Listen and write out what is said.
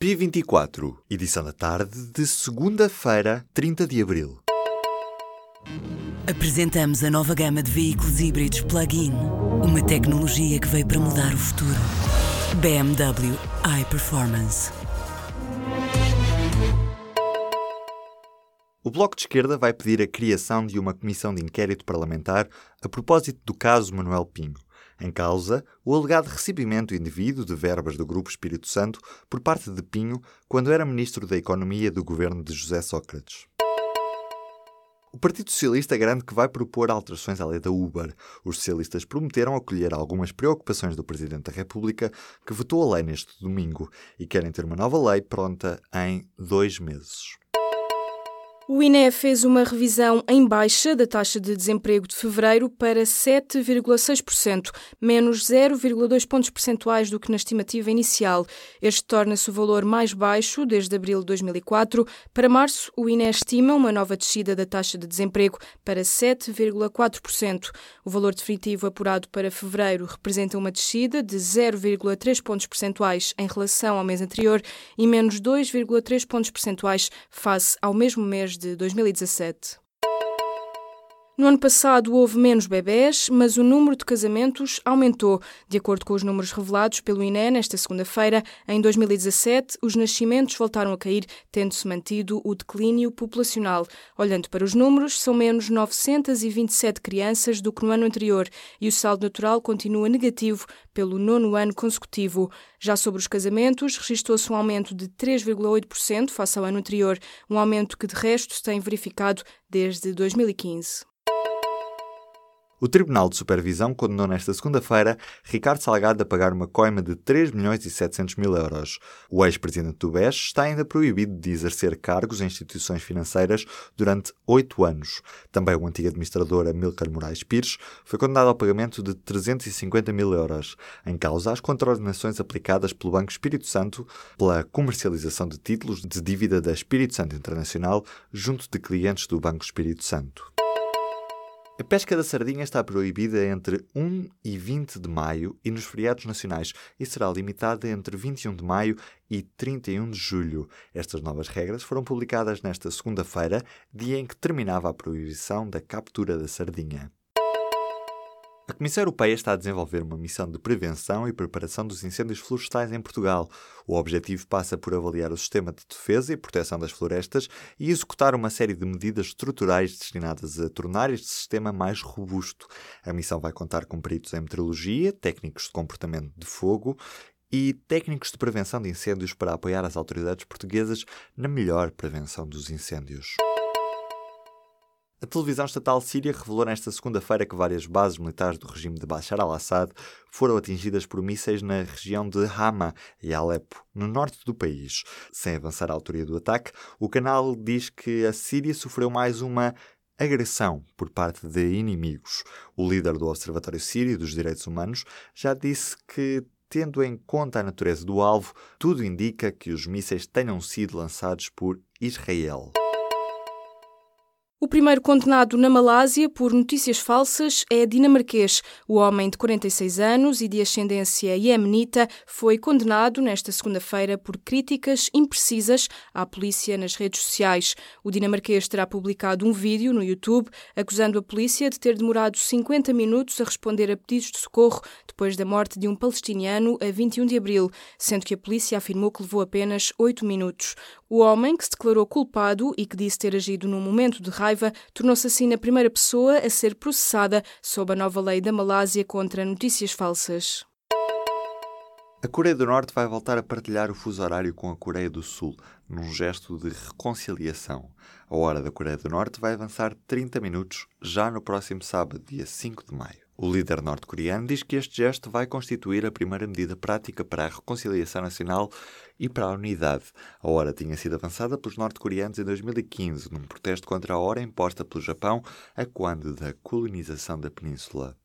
P24, edição da tarde de segunda-feira, 30 de abril. Apresentamos a nova gama de veículos híbridos plug-in. Uma tecnologia que veio para mudar o futuro. BMW iPerformance. O Bloco de Esquerda vai pedir a criação de uma comissão de inquérito parlamentar a propósito do caso Manuel Pinho. Em causa, o alegado recebimento indevido de verbas do Grupo Espírito Santo por parte de Pinho quando era Ministro da Economia do governo de José Sócrates. O Partido Socialista garante que vai propor alterações à lei da Uber. Os socialistas prometeram acolher algumas preocupações do Presidente da República, que votou a lei neste domingo, e querem ter uma nova lei pronta em dois meses. O INE fez uma revisão em baixa da taxa de desemprego de fevereiro para 7,6%, menos 0,2 pontos percentuais do que na estimativa inicial. Este torna-se o valor mais baixo desde abril de 2004. Para março, o INE estima uma nova descida da taxa de desemprego para 7,4%. O valor definitivo apurado para fevereiro representa uma descida de 0,3 pontos percentuais em relação ao mês anterior e menos 2,3 pontos percentuais face ao mesmo mês de 2017. No ano passado houve menos bebés, mas o número de casamentos aumentou. De acordo com os números revelados pelo INE nesta segunda-feira, em 2017, os nascimentos voltaram a cair, tendo-se mantido o declínio populacional. Olhando para os números, são menos 927 crianças do que no ano anterior e o saldo natural continua negativo pelo nono ano consecutivo. Já sobre os casamentos, registrou-se um aumento de 3,8% face ao ano anterior, um aumento que de resto se tem verificado desde 2015. O Tribunal de Supervisão condenou nesta segunda-feira Ricardo Salgado a pagar uma coima de 3 milhões e 700 mil euros. O ex-presidente do BES está ainda proibido de exercer cargos em instituições financeiras durante oito anos. Também o antigo administrador Amilcar Moraes Pires foi condenado ao pagamento de 350 mil euros, em causa as contraordenações aplicadas pelo Banco Espírito Santo pela comercialização de títulos de dívida da Espírito Santo Internacional junto de clientes do Banco Espírito Santo. A pesca da sardinha está proibida entre 1 e 20 de maio e nos feriados nacionais e será limitada entre 21 de maio e 31 de julho. Estas novas regras foram publicadas nesta segunda-feira, dia em que terminava a proibição da captura da sardinha. A Comissão Europeia está a desenvolver uma missão de prevenção e preparação dos incêndios florestais em Portugal. O objetivo passa por avaliar o sistema de defesa e proteção das florestas e executar uma série de medidas estruturais destinadas a tornar este sistema mais robusto. A missão vai contar com peritos em meteorologia, técnicos de comportamento de fogo e técnicos de prevenção de incêndios para apoiar as autoridades portuguesas na melhor prevenção dos incêndios. Televisão estatal síria revelou nesta segunda-feira que várias bases militares do regime de Bashar al-Assad foram atingidas por mísseis na região de Hama e Alepo, no norte do país. Sem avançar a autoria do ataque, o canal diz que a Síria sofreu mais uma agressão por parte de inimigos. O líder do Observatório Sírio dos Direitos Humanos já disse que Tendo em conta a natureza do alvo, tudo indica que os mísseis tenham sido lançados por Israel. O primeiro condenado na Malásia por notícias falsas é dinamarquês. O homem de 46 anos e de ascendência iemenita foi condenado nesta segunda-feira por críticas imprecisas à polícia nas redes sociais. O dinamarquês terá publicado um vídeo no YouTube acusando a polícia de ter demorado 50 minutos a responder a pedidos de socorro depois da morte de um palestiniano a 21 de abril, sendo que a polícia afirmou que levou apenas 8 minutos. O homem, que se declarou culpado e que disse ter agido num momento de raiva, tornou-se assim a primeira pessoa a ser processada sob a nova lei da Malásia contra notícias falsas. A Coreia do Norte vai voltar a partilhar o fuso horário com a Coreia do Sul, num gesto de reconciliação. A hora da Coreia do Norte vai avançar 30 minutos já no próximo sábado, dia 5 de maio. O líder norte-coreano diz que este gesto vai constituir a primeira medida prática para a reconciliação nacional e para a unidade. A hora tinha sido avançada pelos norte-coreanos em 2015, num protesto contra a hora imposta pelo Japão a quando da colonização da península.